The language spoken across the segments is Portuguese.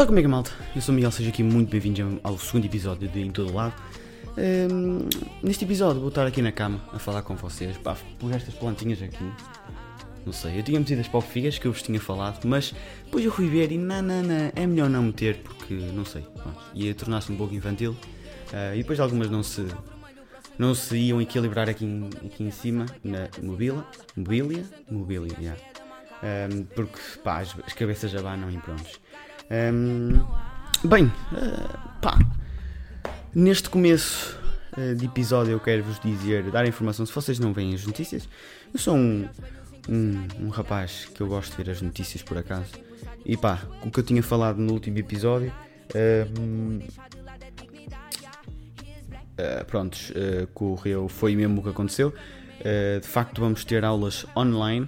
Ora, como é que é, malta? Eu sou o Miguel, seja aqui muito bem-vindo ao segundo episódio de Em Todo Lado. Ehm, neste episódio vou estar aqui na cama a falar com vocês, pá, por estas plantinhas aqui. Não sei, eu tinha metido as palfigas que eu vos tinha falado, mas depois eu fui ver e não, não, não, é melhor não meter porque, não sei, pronto, ia tornar-se um pouco infantil. Eh, e depois algumas não se, não se iam equilibrar aqui em, aqui em cima, na mobília, mobília, mobília, yeah. Ehm, porque, pá, as, as cabeças já banam e prontos. Ehm, bem, eh, pá, neste começo eh, de episódio eu quero vos dizer, dar informação, se vocês não veem as notícias, eu sou um, um, um rapaz que eu gosto de ver as notícias por acaso. E pá, o que eu tinha falado no último episódio, ehm, Uh, prontos, uh, correu, foi mesmo o que aconteceu. Uh, de facto, vamos ter aulas online.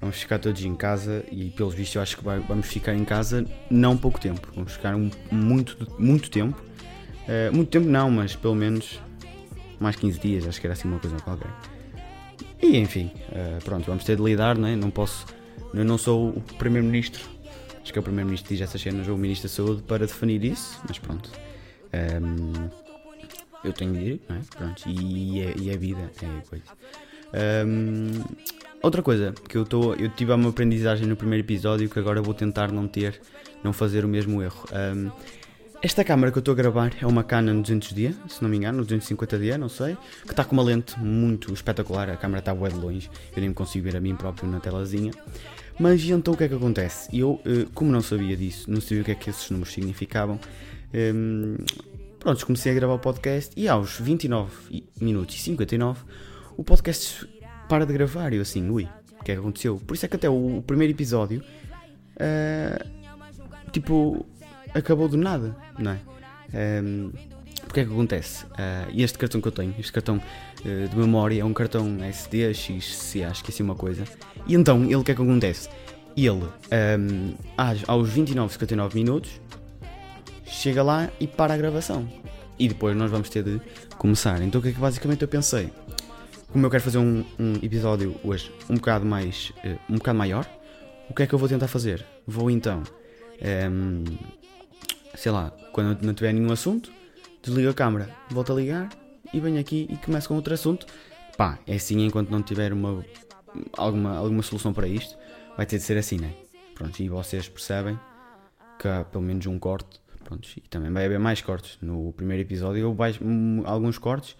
Vamos ficar todos em casa e, pelos vistos, eu acho que vai, vamos ficar em casa não pouco tempo. Vamos ficar um, muito, muito tempo. muito tempo não, mas pelo menos mais 15 dias. Acho que era assim uma coisa qualquer. E enfim, pronto, vamos ter de lidar, não é? Não posso. Eu não sou o Primeiro-Ministro. Acho que é o Primeiro-Ministro que diz essas cenas, ou o Ministro da Saúde, para definir isso, mas pronto. Um, eu tenho de ir, não é? Pronto, e, é, e é vida, é coisa. Um, outra coisa que eu estou. Eu tive aprendizagem no primeiro episódio que agora vou tentar não ter, não fazer o mesmo erro. Um, esta câmera que eu estou a gravar é uma Canon 200D, se não me engano, 250D, não sei, que está com uma lente muito espetacular. A câmera está bué de longe, eu nem consigo ver a mim próprio na telazinha. Mas então o que é que acontece? Eu, eh, como não sabia disso, não sabia o que é que esses números significavam, um, pronto, comecei a gravar o podcast e aos 29 minutos e 59 o podcast para de gravar e eu assim, ui, o que é que aconteceu? Por isso é que até o, o primeiro episódio uh, tipo acabou do nada, não é? Um, porque é que acontece? Uh, este cartão que eu tenho, este cartão uh, de memória é um cartão SD, XCA, esqueci uma coisa. E então, ele o que é que acontece? Ele, um, aos 29, 59 minutos, chega lá e para a gravação. E depois nós vamos ter de começar. Então o que é que basicamente eu pensei? Como eu quero fazer um, um episódio hoje um bocado mais. Uh, um bocado maior, o que é que eu vou tentar fazer? Vou então. Um, ehm, sei lá, quando não tiver nenhum assunto, desligo a câmera, volto a ligar e venho aqui e começo com outro assunto. Pá, é assim enquanto não tiver uma, alguma, alguma solução para isto, vai ter de ser assim, né? Pronto, e vocês percebem que há pelo menos um corte Pronto, e também vai haver mais cortes. No primeiro episódio eu baixo alguns cortes,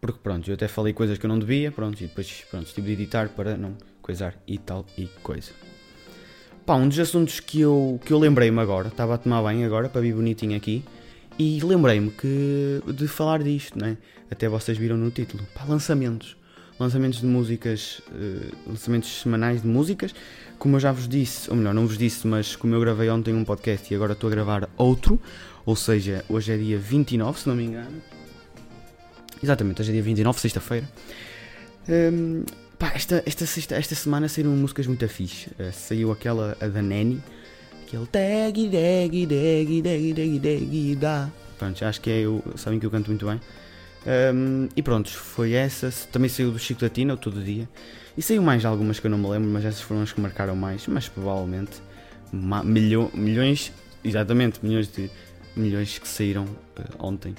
porque pronto, eu até falei coisas que eu não devia, pronto, e depois pronto, tive de editar para não coisar e tal e coisa. Pá, um dos assuntos que eu, que eu lembrei-me agora, estava a tomar bem agora para vir bonitinho aqui, e lembrei-me que de falar disto, né? Até vocês viram no título. Pá, lançamentos lançamentos de músicas, uh, lançamentos semanais de músicas. Como eu já vos disse, ou melhor, não vos disse, mas como eu gravei ontem um podcast e agora estou a gravar outro, ou seja, hoje é dia 29, se não me engano. Exatamente, hoje é dia 29, sexta-feira. Um, pá, esta, esta, sexta, esta semana saíram músicas muito fixe. Uh, saiu aquela, a da Nanny, aquele tag, tag, tag, tag, tag, tag, da. Pronto, acho que é eu, sabem que eu canto muito bem. Um, e pronto, foi essa. Também saiu do Chico Tina, todo dia. E saiu mais algumas que eu não me lembro, mas essas foram as que marcaram mais. Mas provavelmente milho, milhões, exatamente, milhões de milhões que saíram uh, ontem.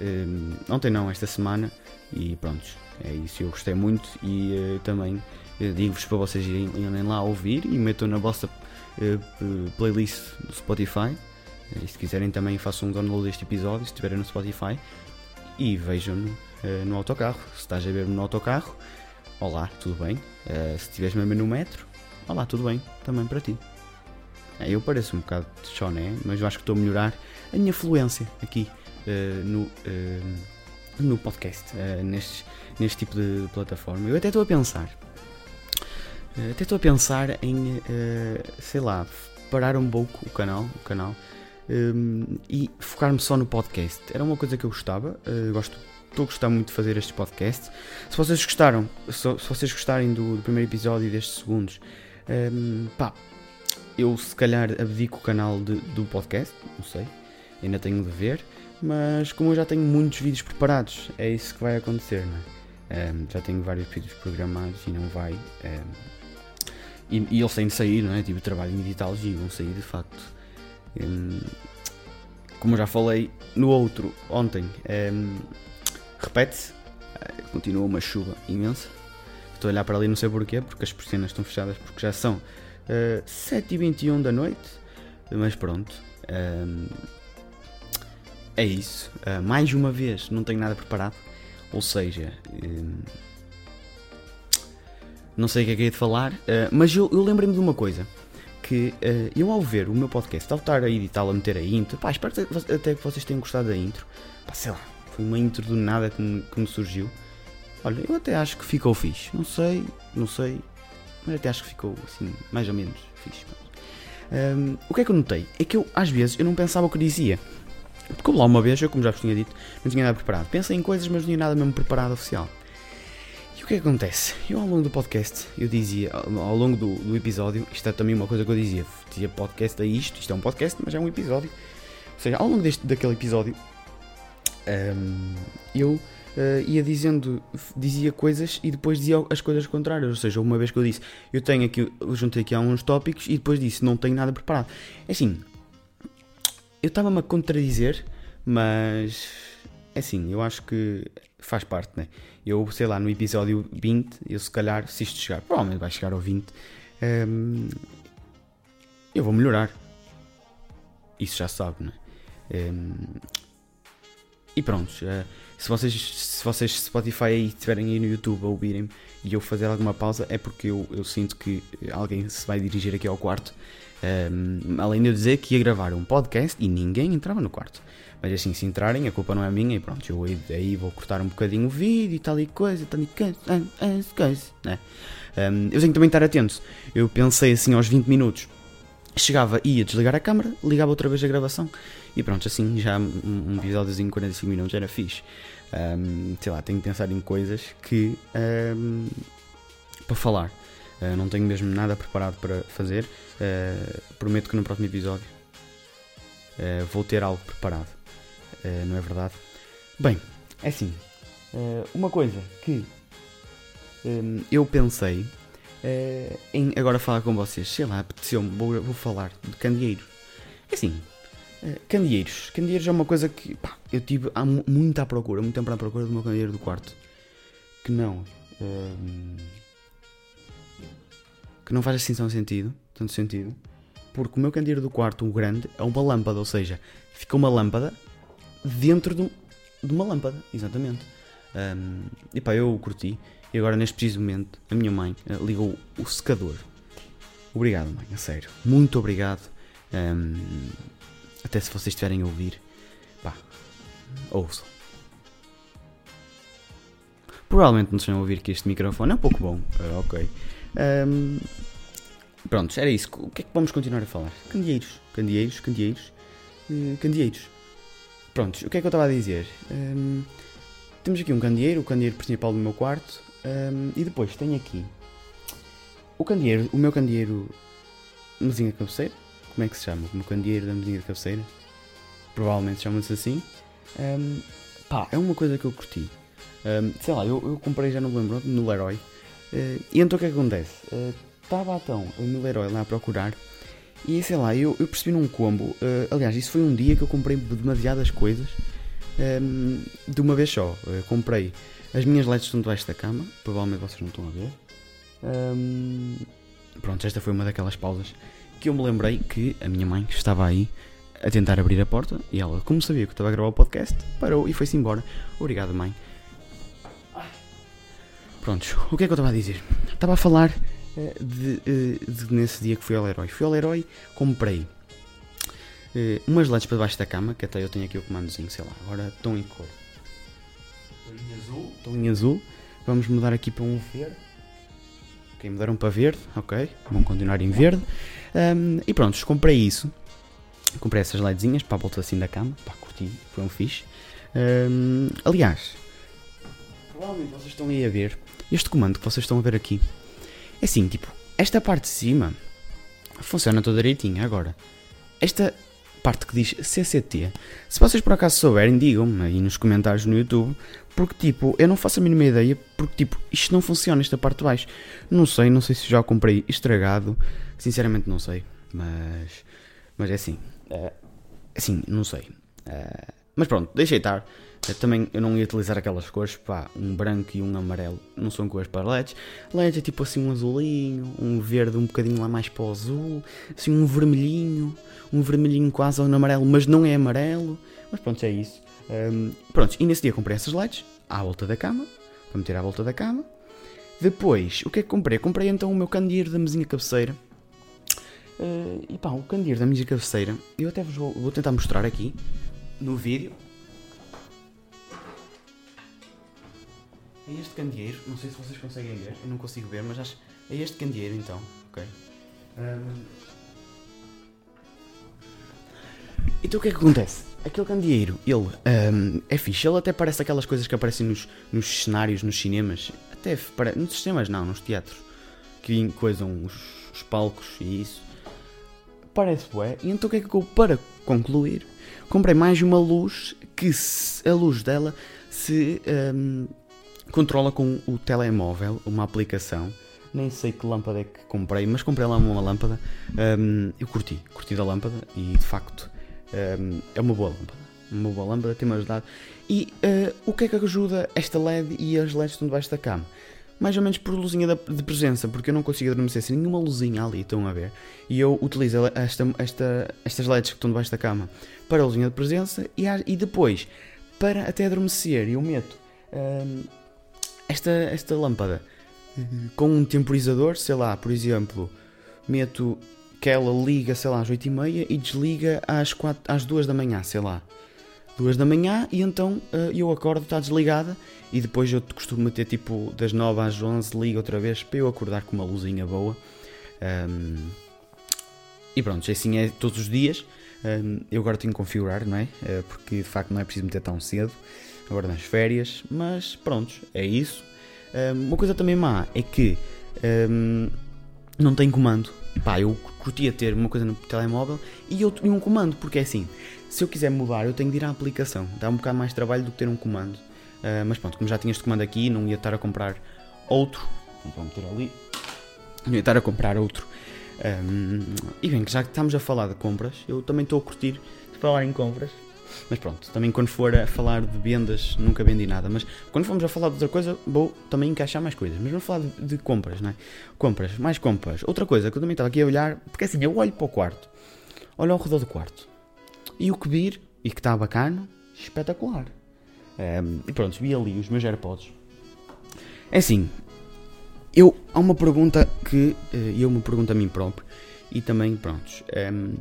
Um, ontem não, esta semana. E pronto, é isso. Eu gostei muito e uh, também uh, digo-vos para vocês irem, irem, lá ouvir e metam na vossa playlist do Spotify. E se quiserem também façam um download deste episódio, se estiverem no Spotify e vejam-no uh, no autocarro. Se estás a ver-me no autocarro, olá, tudo bem? Uh, se estiveres mesmo no metro, olá, tudo bem? Também para ti. Uh, eu pareço um bocado de choné, mas eu acho que estou a melhorar a minha fluência aqui no, no podcast, neste, neste tipo de plataforma. Eu até estou a pensar. até estou a pensar em, sei lá, parar um pouco o canal, o canal um, e focar-me só no podcast. Era uma coisa que eu gostava, uh, gosto, estou a gostar muito de fazer estes podcasts. Se vocês gostaram, se, se vocês gostarem do, do, primeiro episódio e destes segundos, um, pá, eu se calhar abdico o canal de, do podcast, não sei, ainda tenho de ver, mas como eu já tenho muitos vídeos preparados, é isso que vai acontecer, não é? Um, já tenho vários vídeos programados e não vai. Um, e, e eles têm de sair, não é? Tipo, trabalho em digital e vão sair de facto Um, como eu já falei no outro ontem, repete-se, uh, continua uma chuva imensa. Estou a olhar para ali, não sei porquê, porque as persianas estão fechadas, porque já são uh, 7h21 da noite, mas pronto. Um, é isso. Uh, mais uma vez, não tenho nada preparado. Ou seja, um, não sei o que é que é de falar, uh, mas eu, eu lembrei-me de uma coisa. Que uh, eu ao ver o meu podcast, ao estar a editá-lo, a meter a intro, pá, espero até que vocês tenham gostado da intro. Pá, sei lá, foi uma intro do nada que me, que me surgiu. Olha, eu até acho que ficou fixe. Não sei, não sei, mas até acho que ficou assim, mais ou menos fixe. Um, o que é que eu notei? É que eu, às vezes, eu não pensava o que dizia. Porque lá uma vez, eu como já vos tinha dito, não tinha nada preparado. Pensei em coisas, mas não tinha nada mesmo preparado oficial. E o que é acontece? Eu ao longo do podcast, eu dizia, ao longo do, do episódio, isto é também uma coisa que eu dizia, dizia podcast é isto, isto é um podcast, mas é um episódio. Ou seja, ao longo deste, daquele episódio, um, eu uh, ia dizendo, dizia coisas e depois dizia as coisas contrárias. Ou seja, uma vez que eu disse, eu tenho aqui, eu juntei aqui alguns tópicos e depois disse, não tenho nada preparado. É assim, eu estava-me a contradizer, mas é assim, eu acho que faz parte, né? Eu, sei lá, no episódio 20, eu se calhar, se isto chegar, provavelmente vai chegar ao 20, hum, eu vou melhorar. Isso já sabe, né? Hum, e pronto, uh, se vocês, se vocês Spotify aí estiverem aí no YouTube a ouvirem e eu fazer alguma pausa, é porque eu, eu sinto que alguém se vai dirigir aqui ao quarto um, além de eu dizer que ia gravar um podcast e ninguém entrava no quarto. Mas assim, se entrarem, a culpa não é minha e pronto, eu aí vou cortar um bocadinho o vídeo e tal e coisa, tal e coisa, coisa né? um, eu tenho que também estar atento. Eu pensei assim aos 20 minutos, chegava, ia desligar a câmera, ligava outra vez a gravação e pronto, assim já um, um episódiozinho de 45 minutos era fixe. Um, sei lá, tenho que pensar em coisas que para falar. Uh, não tenho mesmo nada preparado para fazer. Uh, prometo que no próximo episódio uh, vou ter algo preparado. não é verdade? Bem, é assim. uma coisa que um, eu pensei em agora falar com vocês, sei lá, apeteceu-me, vou, vou falar de candeeiros. É assim, candeeiros. Candeeiros é uma coisa que pá, eu tive há muito à procura, muito tempo à procura do meu candeeiro do quarto. Que não. Que não faz assim tão sentido, tanto sentido, porque o meu candeeiro do quarto, o grande, é uma lâmpada, ou seja, fica uma lâmpada dentro de, de uma lâmpada, exatamente. Um, e pá, eu curti, e agora neste preciso momento, a minha mãe uh, ligou o secador. Obrigado, mãe, a sério. Muito obrigado. Um, até se vocês estiverem a ouvir, pá, ouçam. Provavelmente não estejam a ouvir que este microfone é um pouco bom, uh, ok. Um, pronto, era isso. O que é que vamos continuar a falar? Candeeiros, candeeiros, candeeiros, uh, candeeiros. Prontos, o que é que eu estava a dizer? Um, temos aqui um candeeiro, o candeeiro principal do meu quarto, um, e depois tenho aqui o candeeiro, o meu candeeiro mesinha de cabeceira. Como é que se chama? O meu candeeiro da mesinha de cabeceira. Provavelmente chama-se assim. Um, pá, é uma coisa que eu curti. Um, sei lá, eu, eu comprei, já não me lembro, no Leroy. Uh, e então o que, é que acontece? Estava então o meu herói lá a procurar e sei lá, eu, eu percebi num combo. Uh, aliás, isso foi um dia que eu comprei demasiadas coisas um, de uma vez só. Uh, comprei as minhas LEDs estão debaixo da cama, provavelmente vocês não estão a ver. Um, pronto, esta foi uma daquelas pausas que eu me lembrei que a minha mãe estava aí a tentar abrir a porta e ela, como sabia que eu estava a gravar o podcast, parou e foi-se embora. Obrigado, mãe. Prontos, o que é que eu estava a dizer? Estava a falar de, uh, de, nesse dia que fui ao Leroy. Fui ao Leroy, comprei uh, umas LEDs para debaixo da cama, que até eu tenho aqui o comandozinho, sei lá, agora estão em cor. Estão em azul. Estão em azul. Vamos mudar aqui para um verde. Ok, mudaram para verde, ok. Vão continuar em verde. Um, e pronto, comprei isso. Comprei essas LEDzinhas para a volta assim da cama. Pá, curti, foi um fixe. Um, aliás, provavelmente vocês estão aí a ver este comando que vocês estão a ver aqui. É assim, tipo, esta parte de cima funciona toda direitinho. Agora, esta parte que diz CCT, se vocês por acaso souberem, digam-me aí nos comentários no YouTube, porque tipo, eu não faço a mínima ideia, porque tipo, isto não funciona, esta parte de baixo. Não sei, não sei se já comprei estragado, sinceramente não sei, mas Mas é assim. Uh, assim, não sei. Uh, mas pronto, deixei estar. Também eu não ia utilizar aquelas cores, pá, um branco e um amarelo não são cores para LEDs. LEDs é tipo assim um azulinho, um verde um bocadinho lá mais para o azul, assim um vermelhinho, um vermelhinho quase no amarelo, mas não é amarelo. Mas pronto, é isso. Um, pronto, e nesse dia comprei essas LEDs à volta da cama, para meter à volta da cama. Depois, o que é que comprei? Comprei então o meu candeeiro da mesinha cabeceira. Uh, e pá, o candeeiro da mesinha cabeceira, eu até vos vou, vou tentar mostrar aqui no vídeo. É este candeeiro, não sei se vocês conseguem ver, eu não consigo ver, mas acho. É este candeeiro então, ok? Um... Então o que é que acontece? Aquele candeeiro, ele um, é fixe, ele até parece aquelas coisas que aparecem nos, nos cenários, nos cinemas, até para, nos sistemas não, nos teatros, que coisam os, os palcos e isso. Parece bué. E então o que é que eu, para concluir, comprei mais uma luz que se, a luz dela se um, controla com o telemóvel, uma aplicação. Nem sei que lâmpada é que comprei, mas comprei lá uma lâmpada. Um, eu curti, curti da lâmpada e de facto um, é uma boa lâmpada. Uma boa lâmpada tem-me ajudado. E uh, o que é que ajuda esta LED e as LEDs que estão debaixo da cama? Mais ou menos por luzinha de presença, porque eu não consigo adormecer sem nenhuma luzinha ali, estão a ver? E eu utilizo esta, esta, estas LEDs que estão debaixo da cama para a luzinha de presença e, e depois para até adormecer. Eu meto um, esta, esta lâmpada com um temporizador, sei lá, por exemplo, meto que ela liga, sei lá, às 8h30 e desliga às, 4, às 2 da manhã, sei lá. 2 da manhã e então uh, eu acordo, está desligada e depois eu costumo meter tipo das 9 às 11, liga outra vez para eu acordar com uma luzinha boa. Um, e pronto, assim é todos os dias. Um, eu agora tenho que configurar, não é? Uh, porque de facto não é preciso meter tão cedo, agora nas férias, mas pronto, é isso. Um, uma coisa também má é que não tem comando. Pá, eu curtia ter uma coisa no telemóvel e eu tenho um comando, porque é assim, se eu quiser mudar, eu tenho de ir à aplicação. Dá um bocado mais trabalho do que ter um comando. Uh, mas pronto, como já tinha este comando aqui, não ia estar a comprar outro. Vou meter ali. Não ia estar a comprar outro. Um, e bem, já que estamos a falar de compras, eu também estou a curtir de falar em compras. Mas pronto, também quando for a falar de vendas, nunca vendi nada. Mas quando formos a falar de outra coisa, vou também encaixar mais coisas. Mas vamos falar de, de compras, não é? Compras, mais compras. Outra coisa que eu também estava aqui a olhar, porque assim, eu olho para o quarto, olho ao redor do quarto, e o que vir, e que está bacana, espetacular. Um, e pronto, vi ali os meus AirPods. É assim, eu, há uma pergunta que uh, eu me pergunto a mim próprio, e também, pronto, um,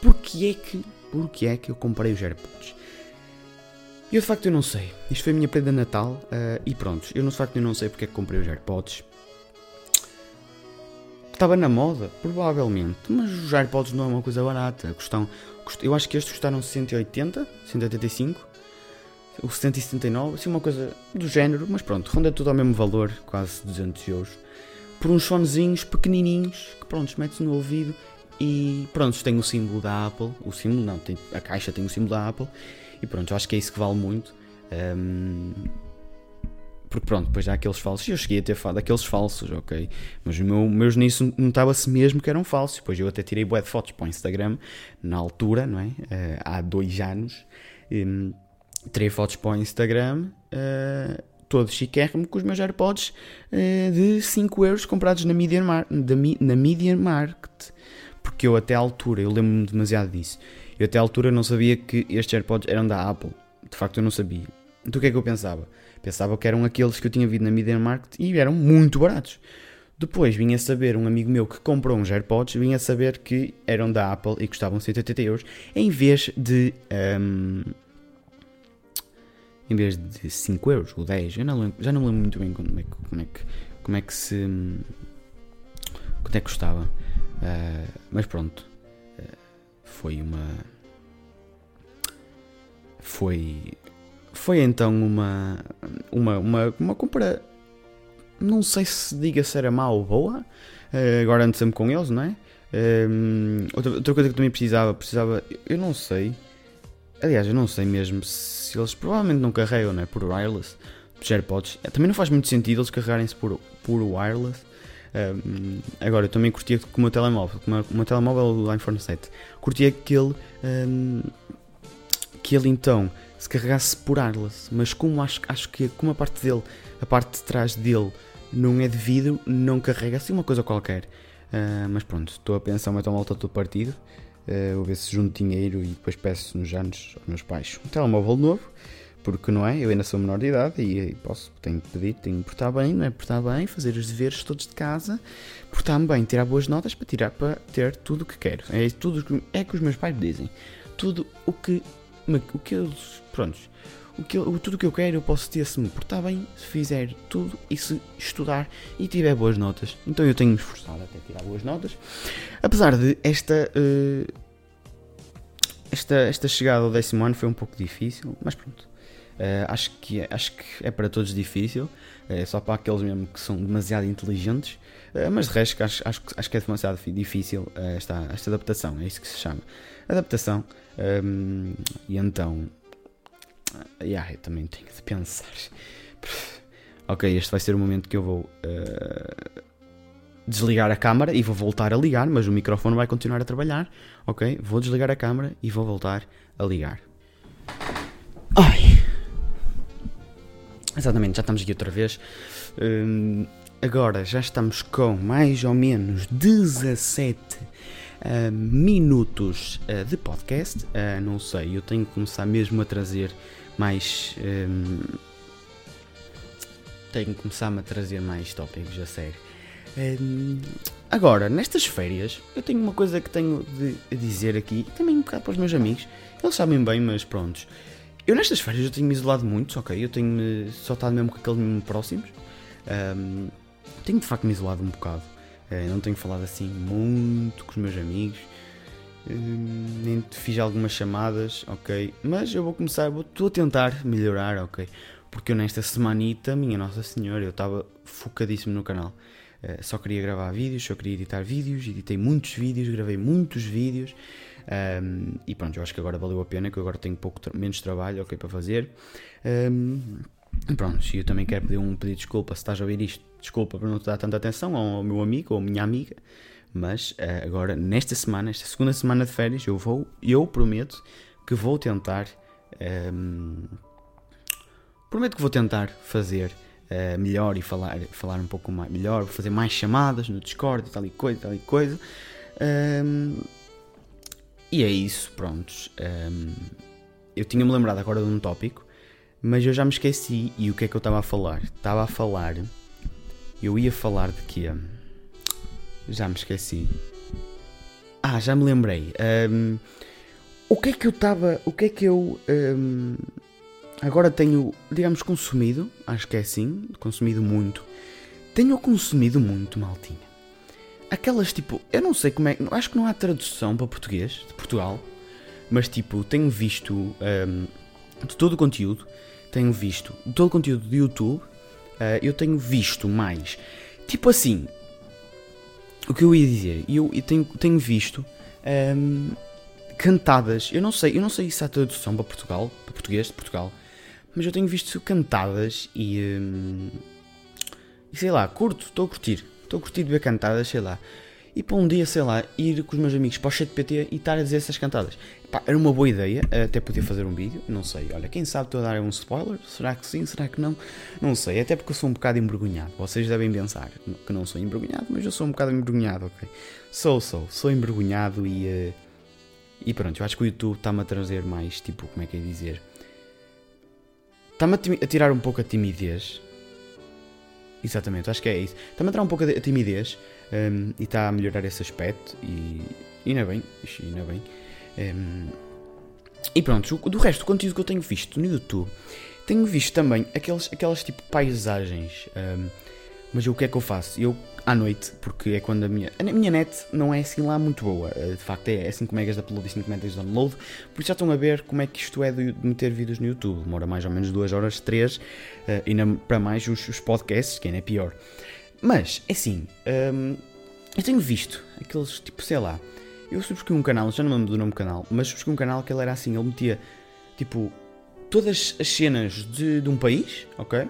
porquê é que porque é que eu comprei os AirPods. Eu de facto eu não sei. Isto foi a minha prenda de Natal uh, e pronto. Eu de facto eu não sei porque é que comprei os AirPods. Estava na moda? Provavelmente. Mas os AirPods não é uma coisa barata. Custam, eu acho que estes custaram 180, 185, ou 179, assim uma coisa do género. Mas pronto, ronda tudo ao mesmo valor, quase 200 euros. Por uns fonezinhos pequenininhos que pronto, metes no ouvido e pronto, tem o símbolo da Apple. O símbolo não, tem, a caixa tem o símbolo da Apple. E pronto, eu acho que é isso que vale muito. Um, porque pronto, depois há aqueles falsos. Eu cheguei a ter falado daqueles falsos, ok? Mas o meu, meus nisso notava-se mesmo que eram falsos. Depois eu até tirei bué de fotos para o Instagram, na altura, não é? Uh, há dois anos. Um, tirei fotos para o Instagram, uh, todo chiquérrimo, com os meus AirPods uh, de 5 euros comprados na Media, Mar na Media Market porque eu até à altura, eu lembro-me demasiado disso, eu até à altura não sabia que estes AirPods eram da Apple. De facto eu não sabia. Então o que é que eu pensava? Pensava que eram aqueles que eu tinha visto na Media Market e eram muito baratos. Depois vinha saber um amigo meu que comprou uns AirPods, vinha saber que eram da Apple e custavam 180 euros, em vez de. Um, em vez de 5 euros ou 10, eu não lembro, já não lembro muito bem como é, como é, que, como é que se. quanto é que custava. Uh, mas pronto, uh, foi uma. Foi. Foi então uma. Uma, uma, uma compra. Não sei se diga se era má ou boa. Uh, agora ando sempre com eles, não é? outra, outra coisa que também precisava, precisava. Eu não sei. Aliás, eu não sei mesmo se eles provavelmente não carregam, não é? Por wireless. Os AirPods. Também não faz muito sentido eles carregarem-se por, por wireless Um, agora, eu também curtia com o meu telemóvel, com o meu telemóvel o iPhone 7, curtia que ele, um, que ele então se carregasse por wireless, mas como acho, acho que como a parte dele, a parte de trás dele não é de vidro, não carrega assim uma coisa qualquer. Uh, mas pronto, estou a pensar uma volta todo partido. Uh, vou ver se junto dinheiro e depois peço nos anos aos meus pais um telemóvel novo porque não é? Eu ainda sou menor de idade e posso, tenho que pedir, tenho que portar bem, não é? Portar bem, fazer os deveres todos de casa, portar-me bem, tirar boas notas para tirar para ter tudo o que quero. É tudo é que os meus pais me dizem. Tudo o que o que eu, prontos, o que eu, tudo o que eu quero eu posso ter se me portar bem, se fizer tudo e se estudar e tiver boas notas. Então eu tenho me esforçado até tirar boas notas. Apesar de esta uh, esta, esta chegada ao décimo ano foi um pouco difícil, mas pronto. Uh, acho, que, é, acho que é para todos difícil, é só para aqueles mesmo que são demasiado inteligentes, uh, mas de resto acho, acho, acho que é demasiado difícil uh, esta, esta adaptação, é isso que se chama. Adaptação. Um, e então. Yeah, eu também tenho de pensar. ok, este vai ser o momento que eu vou desligar a câmara e vou voltar a ligar, mas o microfone vai continuar a trabalhar. Ok, vou desligar a câmara e vou voltar a ligar. Ai. Exatamente, já estamos aqui outra vez. Hum, agora já estamos com mais ou menos 17 uh, minutos uh, de podcast. Uh, não sei, eu tenho que começar mesmo a trazer mais. Um, tenho que começar-me a trazer mais tópicos, a sério. Um, agora, nestas férias, eu tenho uma coisa que tenho de dizer aqui, também um bocado para os meus amigos. Eles sabem bem, mas prontos. Eu nestas férias eu tenho me isolado muito, ok? Eu tenho só estado mesmo com aqueles mesmo próximos. Um, tenho de facto me isolado um bocado. Uh, não tenho falado assim muito com os meus amigos. Uh, nem fiz algumas chamadas, ok? Mas eu vou começar, estou a tentar melhorar, ok? Porque eu nesta semanita, minha Nossa Senhora, eu estava focadíssimo no canal. Uh, só queria gravar vídeos, só queria editar vídeos, editei muitos vídeos, gravei muitos vídeos. Um, e pronto, eu acho que agora valeu a pena, que eu agora tenho pouco menos trabalho okay, para fazer. Um, pronto, e eu também quero pedir um pedido de desculpa se estás a ouvir isto. Desculpa por não te dar tanta atenção ao meu amigo ou minha amiga. Mas uh, agora, nesta semana, esta segunda semana de férias, eu vou, eu prometo que vou tentar. Um, prometo que vou tentar fazer uh, melhor e falar, falar um pouco mais, melhor, fazer mais chamadas no Discord e tal e coisa, tal e coisa. E é isso, prontos. Um, eu tinha-me lembrado agora de um tópico, mas eu já me esqueci. E o que é que eu estava a falar? Estava a falar. Eu ia falar de quê? Já me esqueci. Ah, já me lembrei. Um, o que é que eu estava. O que é que eu. Um, agora tenho, digamos, consumido. Acho que é assim. Consumido muito. Tenho consumido muito, maltinha aquelas tipo, eu não sei como é, acho que não há tradução para português de Portugal, mas tipo, tenho visto um, de todo o conteúdo, tenho visto de todo o conteúdo do YouTube, uh, eu tenho visto mais, tipo assim, o que eu ia dizer, eu, eu tenho, tenho visto um, cantadas, eu não sei, eu não sei se há tradução para Portugal, para português de Portugal, mas eu tenho visto cantadas e, um, e sei lá, curto, estou a curtir. Estou a curtir de ver cantadas, sei lá. E para um dia, sei lá, ir com os meus amigos para o chat PT e estar a dizer essas cantadas. Pá, era uma boa ideia, até podia fazer um vídeo, não sei. Olha, quem sabe estou a dar um spoiler? Será que sim? Será que não? Não sei, até porque eu sou um bocado envergonhado. Vocês devem pensar que não sou envergonhado, mas eu sou um bocado envergonhado, ok? Sou, sou, sou envergonhado e. Uh, e pronto, eu acho que o YouTube está-me a trazer mais, tipo, como é que é dizer? Está-me a, a tirar um pouco a timidez Exatamente, acho que é isso. Está-me a dar um pouco a timidez um, e está a melhorar esse aspecto e, ainda bem, ainda bem. Um, e pronto, do resto do conteúdo que eu tenho visto no YouTube, tenho visto também aqueles, aquelas tipo paisagens. Um, mas o que é que eu faço? Eu à noite, porque é quando a minha. A minha net não é assim lá muito boa. Eh, de facto é 5 megas de upload e 5 megas de download. Por isso já estão a ver como é que isto é de meter vídeos no YouTube. Demora mais ou menos 2 horas, 3. Eh, e para mais os, os, podcasts, que ainda é pior. Mas, é assim. Um, eu tenho visto aqueles tipo, sei lá. Eu subscrevi um canal, já não me lembro do nome do canal, mas subscrevi um canal que ele era assim. Ele metia tipo todas as cenas de, de um país, ok?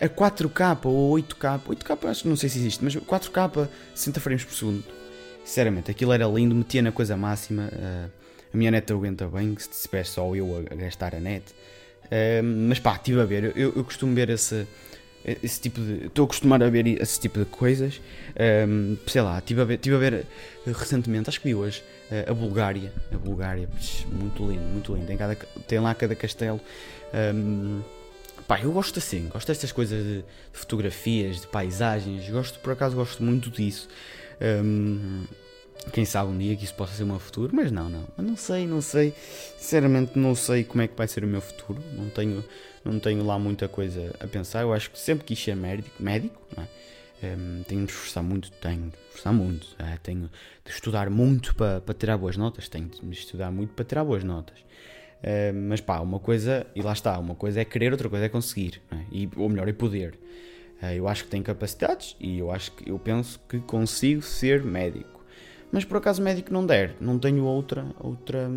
A 4K ou 8K. 8K acho que não sei se existe, mas 4K 60 frames por segundo. Sinceramente, aquilo era lindo, metia na coisa máxima. Uh, a minha net aguenta bem, se tiver só eu a, gastar a net. Uh, mas pá, estive a ver, eu, eu costumo ver esse, esse tipo de. Estou acostumado a ver esse tipo de coisas. Um, sei lá, estive a, ver, estive a ver recentemente, acho que vi hoje, a Bulgária. A Bulgária, muito lindo, muito lindo. Tem, cada, tem lá cada castelo. Um, pá, eu gosto assim, gosto destas coisas de, de, fotografias, de paisagens. Gosto, por acaso, gosto muito disso. Um, quem sabe um dia que isso possa ser o meu futuro, mas não, não. Não sei, não sei. Sinceramente, não sei como é que vai ser o meu futuro. Não tenho, não tenho lá muita coisa a pensar. Eu acho que sempre quis ser médico, médico não é? Um, tenho de esforçar muito, tenho de esforçar muito. É? Tenho de estudar muito para, para tirar boas notas. Tenho de estudar muito para tirar boas notas. Um, mas pá, uma coisa, e lá está, uma coisa é querer, outra coisa é conseguir. É? E, ou melhor, é poder. Uh, eu acho que tenho capacidades e eu acho que eu penso que consigo ser médico. Mas por acaso médico não der, não tenho outra, outra,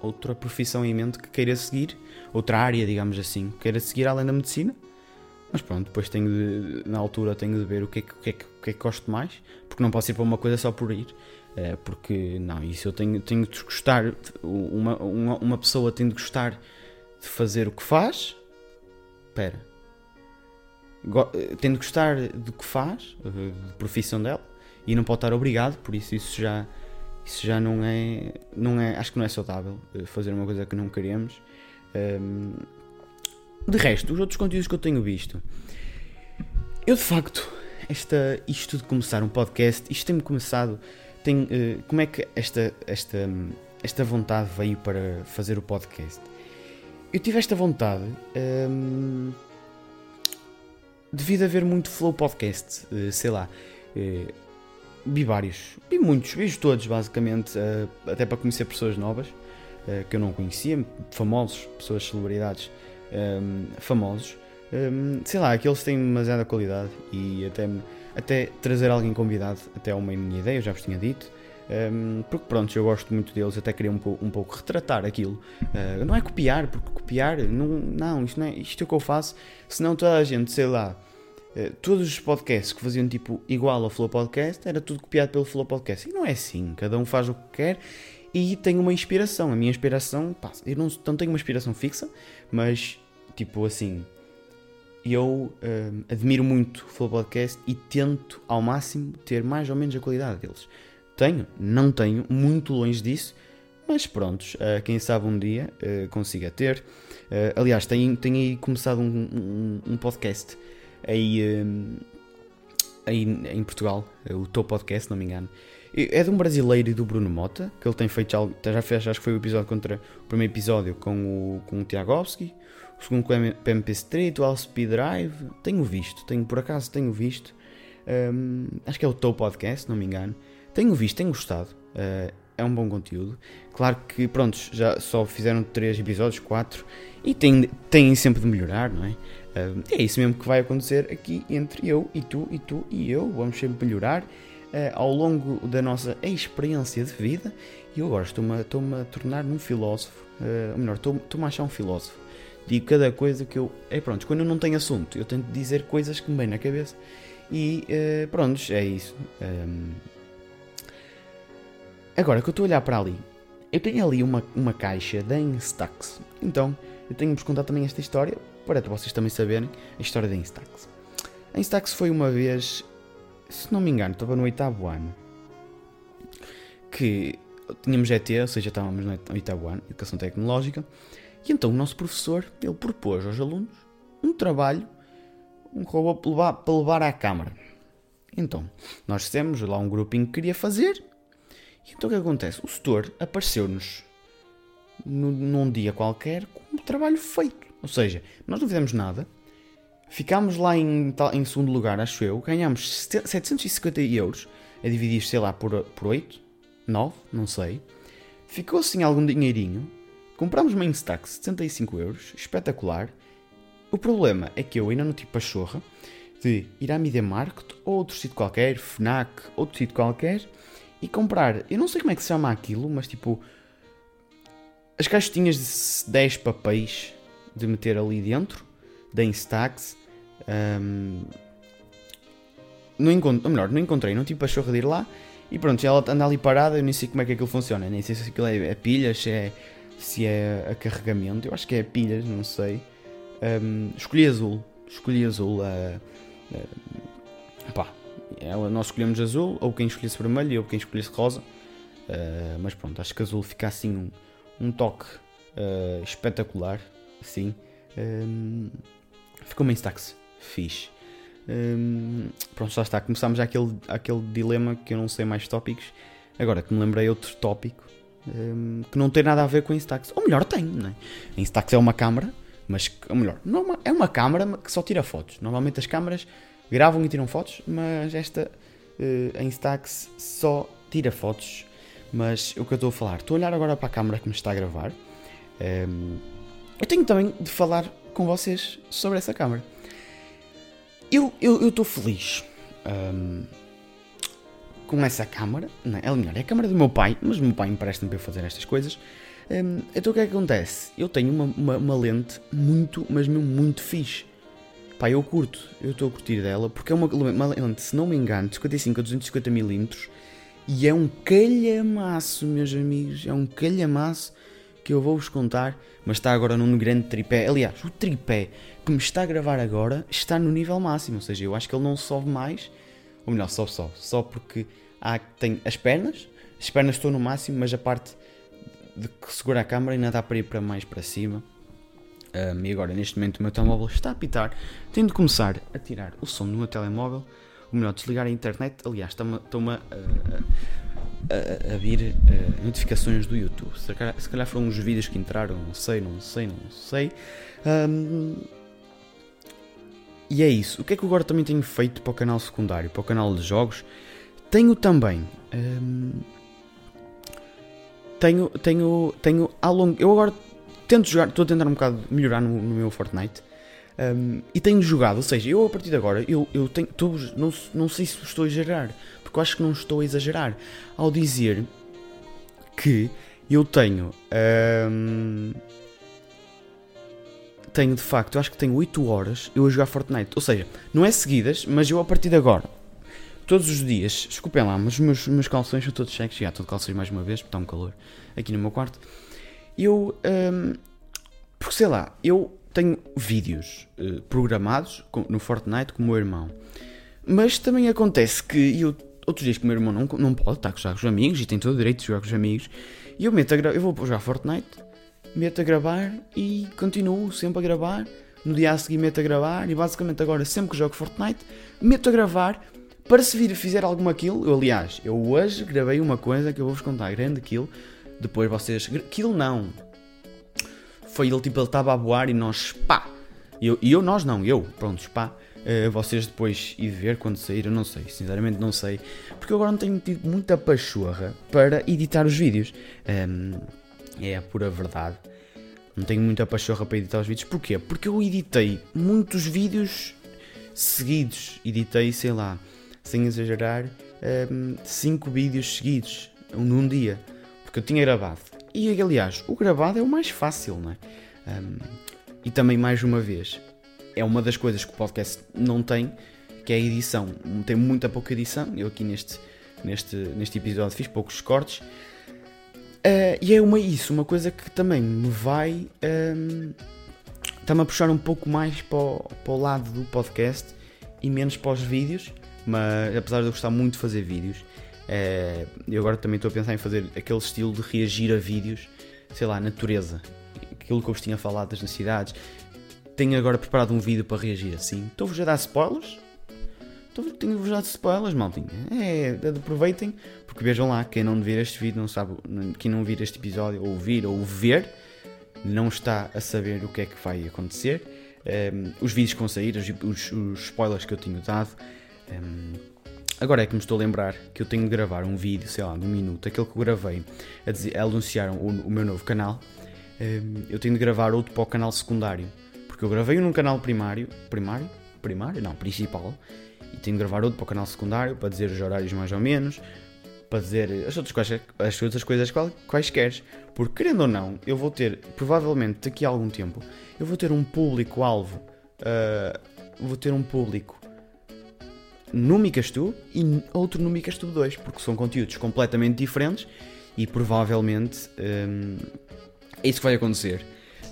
outra profissão em mente que queira seguir, outra área, digamos assim, que queira seguir além da medicina. Mas pronto, depois tenho de, na altura tenho de ver o que, é que, o, que é que, o que é que gosto mais, porque não posso ir para uma coisa só por ir. É, porque não, isso eu tenho, tenho de gostar, uma, uma, uma pessoa tem de gostar de fazer o que faz. Espera. Tem de gostar do que faz, de profissão dela e não pode estar obrigado, por isso isso já isso já não é, não é acho que não é saudável eh, fazer uma coisa que não queremos. Um, de resto, os outros conteúdos que eu tenho visto, eu de facto, esta, isto de começar um podcast, isto tem-me começado, tem, uh, como é que esta, esta, esta vontade veio para fazer o podcast? Eu tive esta vontade um, devido a ver muito Flow Podcast, uh, sei lá. Uh, vi vários, vi muitos, vi todos basicamente, até para conhecer pessoas novas que eu não conhecia, famosos, pessoas, celebridades um, ehm, famosos. Um, ehm, sei lá, aqueles têm demasiada qualidade e até, até trazer alguém convidado até é uma minha ideia, eu já vos tinha dito. Um, porque pronto, eu gosto muito deles, até queria um, pouco, um pouco retratar aquilo. Uh, não é copiar, porque copiar, não, não, isto não é isto é o que eu faço, senão toda a gente, sei lá, eh, todos os podcasts que faziam tipo igual ao Flow Podcast era tudo copiado pelo Flow Podcast. E não é assim, cada um faz o que quer e tem uma inspiração. A minha inspiração, pá, eu não, não tenho uma inspiração fixa, mas tipo assim, eu um, admiro muito o Flow Podcast e tento ao máximo ter mais ou menos a qualidade deles. Tenho, não tenho, muito longe disso, mas prontos, uh, quem sabe um dia uh, consiga ter. Uh, aliás, tenho, tenho aí começado um, um, um podcast aí, hum, aí em Portugal, o Teu Podcast, não me engano. É de um brasileiro e do Bruno Mota, que ele tem feito já fez, acho que foi o episódio contra o primeiro episódio com o, com o Tiagovski, o segundo com MP Street, o All Speed Drive. Tenho visto, tenho, por acaso tenho visto. Um, acho que é o Teu Podcast, não me engano. Tenho visto, tenho gostado. Uh, é um bom conteúdo. Claro que, pronto, já só fizeram 3 episódios, 4, e têm, têm sempre de melhorar, não é? Uh, é isso mesmo que vai acontecer aqui entre eu e tu e tu e eu. Vamos sempre melhorar uh, ao longo da nossa experiência de vida. E eu agora estou-me estou a tornar num filósofo. Uh, ou melhor, estou-me a achar um filósofo. Digo cada coisa que eu. É pronto, quando eu não tenho assunto, eu tento dizer coisas que me vêm na cabeça. E uh, pronto, é isso. Um... Agora que eu estou a olhar para ali, eu tenho ali uma, uma caixa da Instax. Então, eu tenho-vos contar também esta história para vocês também saberem a história da Instax. A Instax foi uma vez, se não me engano, estava no oitavo ano, que tínhamos ET, ou seja, estávamos no oitavo ano, Educação Tecnológica, e então o nosso professor, ele propôs aos alunos um trabalho, um robô para levar, para levar à câmara. Então, nós dissemos lá um grupinho que queria fazer, e então o que acontece? O setor apareceu-nos num dia qualquer com um trabalho feito. Ou seja, nós não fizemos nada, ficámos lá em, em segundo lugar, acho eu, ganhámos 750 euros, a dividir, sei lá, por, por 8, 9, não sei. Ficou assim algum dinheirinho, comprámos uma Instax 75 euros, espetacular. O problema é que eu ainda não tive pachorra de ir à Media Market ou outro sítio qualquer, Fnac, outro sítio qualquer, e comprar, eu não sei como é que se chama aquilo, mas tipo, as caixinhas de 10 papéis de meter ali dentro, da Instax. Um, não encontro, ou melhor, não encontrei, não tive pachorra de ir lá. E pronto, ela anda ali parada, eu nem sei como é que aquilo funciona. Nem sei se aquilo é, é pilhas, se é, se é a carregamento. Eu acho que é pilhas, não sei. Um, escolhi azul. Escolhi azul. Uh, uh, pá, ela, nós escolhemos azul, ou quem escolhesse vermelho, ou quem escolhesse rosa. Uh, mas pronto, acho que azul fica assim um, um toque uh, espetacular. Assim. Um, ficou uma instax fixe. Um, pronto, já está. Começámos aquele, aquele dilema que eu não sei mais tópicos. Agora que me lembrei outro tópico um, que não tem nada a ver com a Instax. Ou melhor, tem, não é? A Instax é uma câmara, mas, ou melhor, não é uma, é uma câmara que só tira fotos. Normalmente as câmaras gravam e tiram fotos, mas esta, uh, a Instax, só tira fotos. Mas o que eu estou a falar, estou a olhar agora para a câmara que me está a gravar. Um, eu tenho também de falar com vocês sobre essa câmara. Eu estou feliz um, com essa câmara. Não, é melhor, é a câmara do meu pai, mas o meu pai empresta-me para eu fazer estas coisas. Um, então o que é que acontece? Eu tenho uma, uma, uma lente muito, mas mesmo muito fixe. Pá, eu curto, eu estou a curtir dela, porque é uma, uma lente, se não me engano, de 55 a 250mm e é um calhamaço, meus amigos, é um calhamaço que eu vou-vos contar, mas está agora num grande tripé. Aliás, o tripé que me está a gravar agora está no nível máximo, ou seja, eu acho que ele não sobe mais, ou melhor, sobe só, só porque há, tem as pernas, as pernas estão no máximo, mas a parte de que segura a câmera ainda dá para ir para mais para cima. Um, e agora, neste momento, o meu telemóvel está a apitar. Tenho de começar a tirar o som do meu telemóvel, ou melhor, desligar a internet. Aliás, estou-me a, a, a, a, vir uh, notificações do YouTube. Se calhar, se calhar foram uns vídeos que entraram, não sei, não sei, não sei. Um, e é isso. O que é que eu agora também tenho feito para o canal secundário, para o canal de jogos? Tenho também. Um, tenho, tenho, tenho longo. Eu agora tento jogar, estou a tentar um bocado melhorar no, no meu Fortnite. Um, e tenho jogado, ou seja, eu a partir de agora, eu, eu tenho, tô, não, não sei se estou a exagerar, porque eu acho que não estou a exagerar ao dizer que eu tenho. Um, tenho de facto, eu acho que tenho 8 horas eu a jogar Fortnite. Ou seja, não é seguidas, mas eu a partir de agora, todos os dias, desculpem lá, mas os meus, meus calções são todos secos, já estou de calções mais uma vez, porque está um calor aqui no meu quarto. Eu, um, porque sei lá, eu tenho vídeos uh, programados no Fortnite com o meu irmão. Mas também acontece que eu, outros dias que o meu irmão não, não pode estar a jogar com os amigos e tem todo o direito de jogar com os amigos. E eu meto a eu vou jogar Fortnite meto a gravar e continuo sempre a gravar. No dia a seguir meto a gravar e basicamente agora sempre que jogo Fortnite meto a gravar para se vir fizer alguma kill. Eu, aliás, eu hoje gravei uma coisa que eu vou-vos contar, grande kill. Depois vocês. Kill não. Foi ele tipo, ele estava a voar e nós pá. E eu, eu, nós não, eu, pronto, pá. Uh, vocês depois ir ver quando sair, eu não sei, sinceramente não sei, porque eu agora não tenho tido muita pachorra para editar os vídeos. Um, ehm, é a pura verdade. Não tenho muita pachorra para editar os vídeos. Porquê? Porque eu editei muitos vídeos seguidos. Editei, sei lá, sem exagerar, 5 um, vídeos seguidos num dia. Porque eu tinha gravado. E aliás, o gravado é o mais fácil, não é? Um, e também, mais uma vez, é uma das coisas que o podcast não tem, que é a edição. Tem muita pouca edição. Eu aqui neste, neste, neste episódio fiz poucos cortes. Uh, e é uma, isso, uma coisa que também me vai. Está-me a puxar um pouco mais para o, para o lado do podcast e menos para os vídeos, mas apesar de eu gostar muito de fazer vídeos, uh, eu agora também estou a pensar em fazer aquele estilo de reagir a vídeos, sei lá, natureza, aquilo que eu vos tinha falado das necessidades. Tenho agora preparado um vídeo para reagir assim. Estou-vos a dar spoilers, tenho-vos dado spoilers, maltinha. É, aproveitem, porque vejam lá, quem não vir este vídeo não sabe, quem não vir este episódio, ou ouvir ou ver, não está a saber o que é que vai acontecer. Um, ehm, os vídeos que vão sair, os, os, spoilers que eu tinha dado. Um, ehm, agora é que me estou a lembrar que eu tenho de gravar um vídeo, sei lá, de um minuto, aquele que eu gravei a, dizer, a anunciar o, o, meu novo canal. Um, ehm, eu tenho de gravar outro para o canal secundário, porque eu gravei um num canal primário, primário, primário, não, principal, e tenho de gravar outro para o canal secundário para dizer os horários mais ou menos, para dizer as outras coisas, as outras coisas quaisquer. Porque querendo ou não, eu vou ter, provavelmente daqui a algum tempo, eu vou ter um público-alvo uh, vou ter um público no Micastu e outro no Micastu 2, porque são conteúdos completamente diferentes e provavelmente um, é isso que vai acontecer.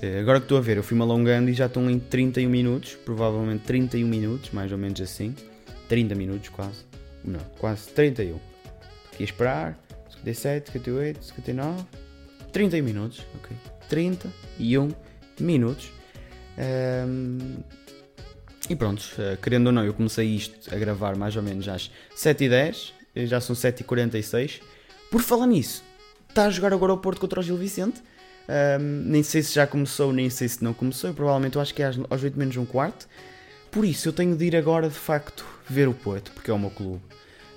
Uh, agora que estou a ver, eu fui-me alongando e já estão em 31 minutos, provavelmente 31 minutos, mais ou menos assim. 30 minutos quase. Não, quase 31. Aqui a esperar. 57, 58, 59. 31 minutos, ok. 31 minutos. Um, e pronto, uh, querendo ou não, eu comecei isto a gravar mais ou menos às 7h10, já são 7h46. Por falar nisso, está a jogar agora o Porto contra o Gil Vicente. Um, nem sei se já começou, nem sei se não começou. Eu provavelmente eu acho que é às 8 menos um quarto. Por isso eu tenho de ir agora de facto ver o Porto, porque é o meu clube.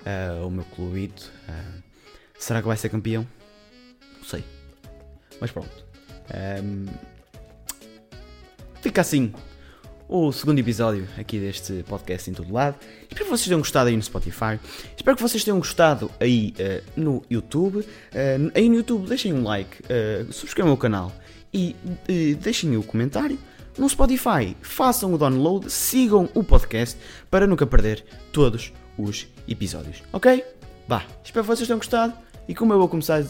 Uh, o meu clubito. Uh, será que vai ser campeão? Não sei. Mas pronto. Um, fica assim o segundo episódio aqui deste podcast em todo lado. Espero que vocês tenham gostado aí no Spotify. Espero que vocês tenham gostado aí uh, no YouTube. Uh, aí no YouTube deixem um like, uh, subscrevam o canal e deixem o comentário. No Spotify façam o download, sigam o podcast para nunca perder todos os episódios. Ok? Vá, espero que vocês tenham gostado e como eu vou começar.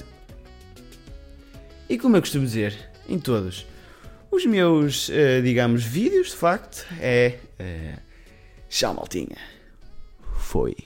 E como eu costumo dizer em todos os meus, uh, digamos, vídeos, de facto, é. Uh, tchau, maltinha. Foi.